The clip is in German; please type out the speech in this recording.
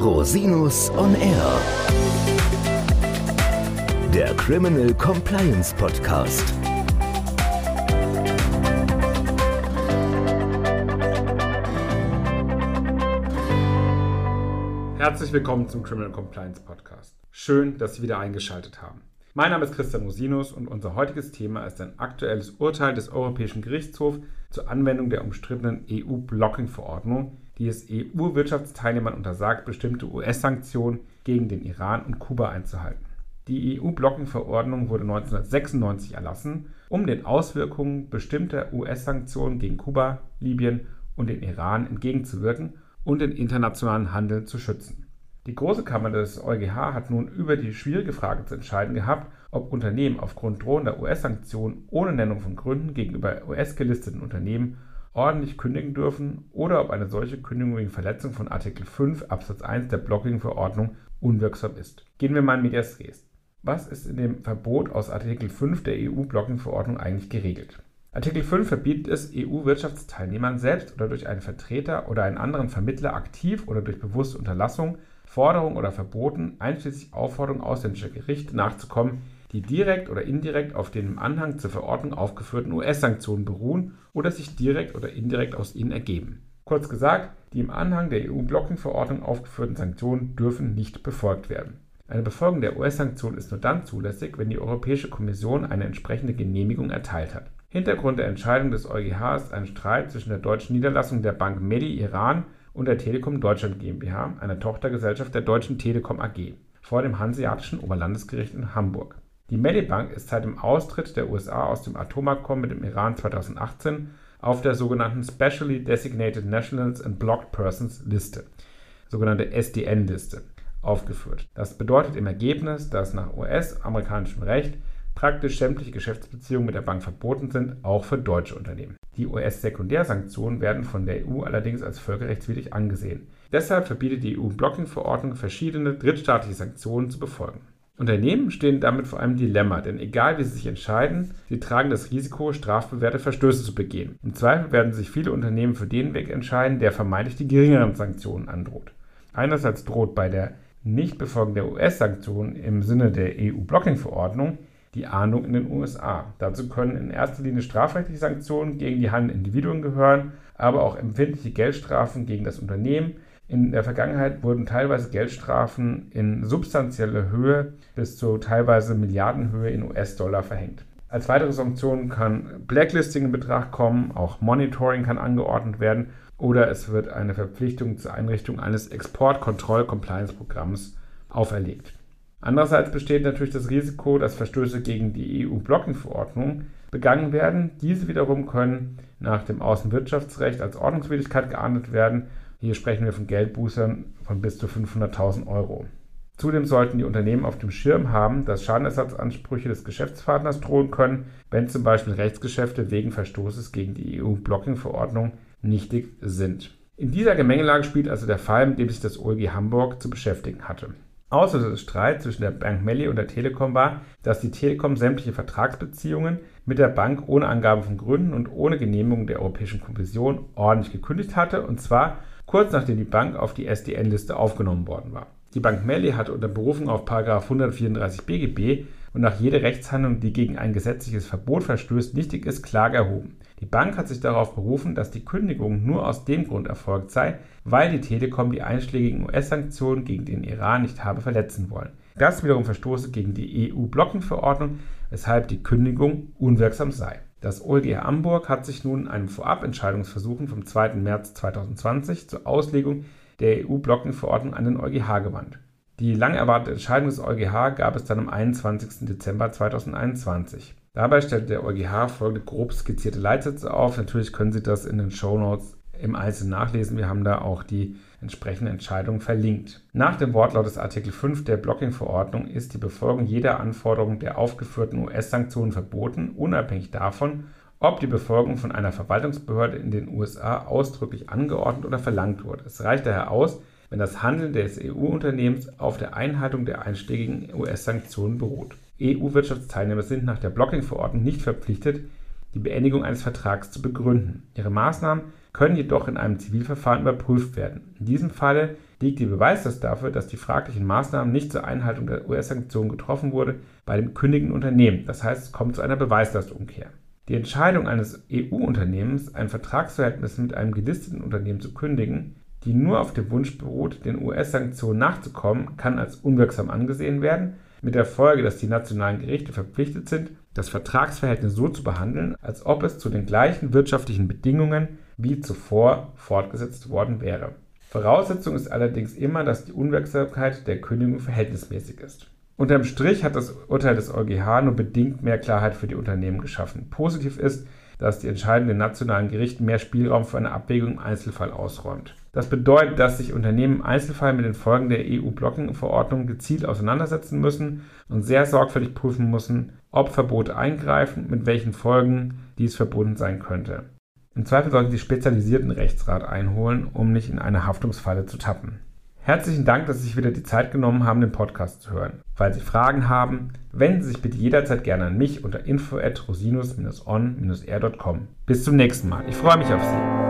Rosinus on Air. Der Criminal Compliance Podcast. Herzlich willkommen zum Criminal Compliance Podcast. Schön, dass Sie wieder eingeschaltet haben. Mein Name ist Christian Rosinus und unser heutiges Thema ist ein aktuelles Urteil des Europäischen Gerichtshofs zur Anwendung der umstrittenen EU-Blocking-Verordnung, die es EU-Wirtschaftsteilnehmern untersagt, bestimmte US-Sanktionen gegen den Iran und Kuba einzuhalten. Die EU-Blocking-Verordnung wurde 1996 erlassen, um den Auswirkungen bestimmter US-Sanktionen gegen Kuba, Libyen und den Iran entgegenzuwirken und den internationalen Handel zu schützen. Die Große Kammer des EuGH hat nun über die schwierige Frage zu entscheiden gehabt, ob Unternehmen aufgrund drohender US-Sanktionen ohne Nennung von Gründen gegenüber US-gelisteten Unternehmen ordentlich kündigen dürfen oder ob eine solche Kündigung wegen Verletzung von Artikel 5 Absatz 1 der Blocking-Verordnung unwirksam ist. Gehen wir mal in Medias Res. Was ist in dem Verbot aus Artikel 5 der EU-Blocking-Verordnung eigentlich geregelt? Artikel 5 verbietet es EU-Wirtschaftsteilnehmern selbst oder durch einen Vertreter oder einen anderen Vermittler aktiv oder durch bewusste Unterlassung Forderungen oder Verboten, einschließlich Aufforderungen ausländischer Gerichte, nachzukommen, die direkt oder indirekt auf den im Anhang zur Verordnung aufgeführten US-Sanktionen beruhen oder sich direkt oder indirekt aus ihnen ergeben. Kurz gesagt, die im Anhang der EU-Blocking-Verordnung aufgeführten Sanktionen dürfen nicht befolgt werden. Eine Befolgung der US-Sanktionen ist nur dann zulässig, wenn die Europäische Kommission eine entsprechende Genehmigung erteilt hat. Hintergrund der Entscheidung des EuGH ist ein Streit zwischen der deutschen Niederlassung der Bank Medi Iran und der Telekom Deutschland GmbH, einer Tochtergesellschaft der Deutschen Telekom AG, vor dem Hanseatischen Oberlandesgericht in Hamburg. Die Medibank ist seit dem Austritt der USA aus dem Atomabkommen mit dem Iran 2018 auf der sogenannten Specially Designated Nationals and Blocked Persons Liste, sogenannte SDN-Liste, aufgeführt. Das bedeutet im Ergebnis, dass nach US-amerikanischem Recht praktisch sämtliche Geschäftsbeziehungen mit der Bank verboten sind, auch für deutsche Unternehmen. Die US-Sekundärsanktionen werden von der EU allerdings als völkerrechtswidrig angesehen. Deshalb verbietet die EU-Blocking-Verordnung verschiedene drittstaatliche Sanktionen zu befolgen. Unternehmen stehen damit vor einem Dilemma, denn egal wie sie sich entscheiden, sie tragen das Risiko, strafbewährte Verstöße zu begehen. Im Zweifel werden sich viele Unternehmen für den Weg entscheiden, der vermeintlich die geringeren Sanktionen androht. Einerseits droht bei der Nichtbefolgung der US-Sanktionen im Sinne der EU-Blocking-Verordnung die Ahndung in den USA. Dazu können in erster Linie strafrechtliche Sanktionen gegen die handelnden Individuen gehören, aber auch empfindliche Geldstrafen gegen das Unternehmen. In der Vergangenheit wurden teilweise Geldstrafen in substanzieller Höhe bis zu teilweise Milliardenhöhe in US-Dollar verhängt. Als weitere Sanktionen kann Blacklisting in Betracht kommen, auch Monitoring kann angeordnet werden oder es wird eine Verpflichtung zur Einrichtung eines Exportkontroll-Compliance-Programms auferlegt. Andererseits besteht natürlich das Risiko, dass Verstöße gegen die EU-Blocking-Verordnung begangen werden. Diese wiederum können nach dem Außenwirtschaftsrecht als Ordnungswidrigkeit geahndet werden. Hier sprechen wir von Geldbußern von bis zu 500.000 Euro. Zudem sollten die Unternehmen auf dem Schirm haben, dass Schadenersatzansprüche des Geschäftspartners drohen können, wenn zum Beispiel Rechtsgeschäfte wegen Verstoßes gegen die EU-Blocking-Verordnung nichtig sind. In dieser Gemengelage spielt also der Fall, mit dem sich das OLG Hamburg zu beschäftigen hatte. Auslöser des Streits zwischen der Bank Melli und der Telekom war, dass die Telekom sämtliche Vertragsbeziehungen mit der Bank ohne Angabe von Gründen und ohne Genehmigung der Europäischen Kommission ordentlich gekündigt hatte, und zwar kurz nachdem die Bank auf die SDN-Liste aufgenommen worden war. Die Bank Melli hatte unter Berufung auf 134 BGB und nach jeder Rechtshandlung, die gegen ein gesetzliches Verbot verstößt, nichtig ist, Klage erhoben. Die Bank hat sich darauf berufen, dass die Kündigung nur aus dem Grund erfolgt sei, weil die Telekom die einschlägigen US-Sanktionen gegen den Iran nicht habe verletzen wollen. Das wiederum verstoße gegen die EU-Blocking-Verordnung, weshalb die Kündigung unwirksam sei. Das OLG Hamburg hat sich nun einem Vorabentscheidungsversuchen vom 2. März 2020 zur Auslegung der EU-Blocking-Verordnung an den EuGH gewandt. Die lang erwartete Entscheidung des EuGH gab es dann am 21. Dezember 2021. Dabei stellt der EuGH folgende grob skizzierte Leitsätze auf. Natürlich können Sie das in den Show Notes im Einzelnen nachlesen. Wir haben da auch die entsprechende Entscheidung verlinkt. Nach dem Wortlaut des Artikel 5 der Blocking-Verordnung ist die Befolgung jeder Anforderung der aufgeführten US-Sanktionen verboten, unabhängig davon, ob die Befolgung von einer Verwaltungsbehörde in den USA ausdrücklich angeordnet oder verlangt wurde. Es reicht daher aus, wenn das Handeln des EU-Unternehmens auf der Einhaltung der einschlägigen US-Sanktionen beruht. EU-Wirtschaftsteilnehmer sind nach der Blocking-Verordnung nicht verpflichtet, die Beendigung eines Vertrags zu begründen. Ihre Maßnahmen können jedoch in einem Zivilverfahren überprüft werden. In diesem Falle liegt die Beweislast dafür, dass die fraglichen Maßnahmen nicht zur Einhaltung der US-Sanktionen getroffen wurde, bei dem kündigenden Unternehmen. Das heißt, es kommt zu einer Beweislastumkehr. Die Entscheidung eines EU-Unternehmens, ein Vertragsverhältnis mit einem gelisteten Unternehmen zu kündigen, die nur auf dem Wunsch beruht, den US-Sanktionen nachzukommen, kann als unwirksam angesehen werden, mit der Folge, dass die nationalen Gerichte verpflichtet sind, das Vertragsverhältnis so zu behandeln, als ob es zu den gleichen wirtschaftlichen Bedingungen wie zuvor fortgesetzt worden wäre. Voraussetzung ist allerdings immer, dass die Unwirksamkeit der Kündigung verhältnismäßig ist. Unterm Strich hat das Urteil des EuGH nur bedingt mehr Klarheit für die Unternehmen geschaffen. Positiv ist, dass die Entscheidung der nationalen Gerichte mehr Spielraum für eine Abwägung im Einzelfall ausräumt. Das bedeutet, dass sich Unternehmen im Einzelfall mit den Folgen der EU-Blocking-Verordnung gezielt auseinandersetzen müssen und sehr sorgfältig prüfen müssen, ob Verbote eingreifen, mit welchen Folgen dies verbunden sein könnte. Im Zweifel sollten Sie spezialisierten Rechtsrat einholen, um nicht in eine Haftungsfalle zu tappen. Herzlichen Dank, dass Sie sich wieder die Zeit genommen haben, den Podcast zu hören. Falls Sie Fragen haben, wenden Sie sich bitte jederzeit gerne an mich unter info at rosinus-on-r.com. Bis zum nächsten Mal. Ich freue mich auf Sie.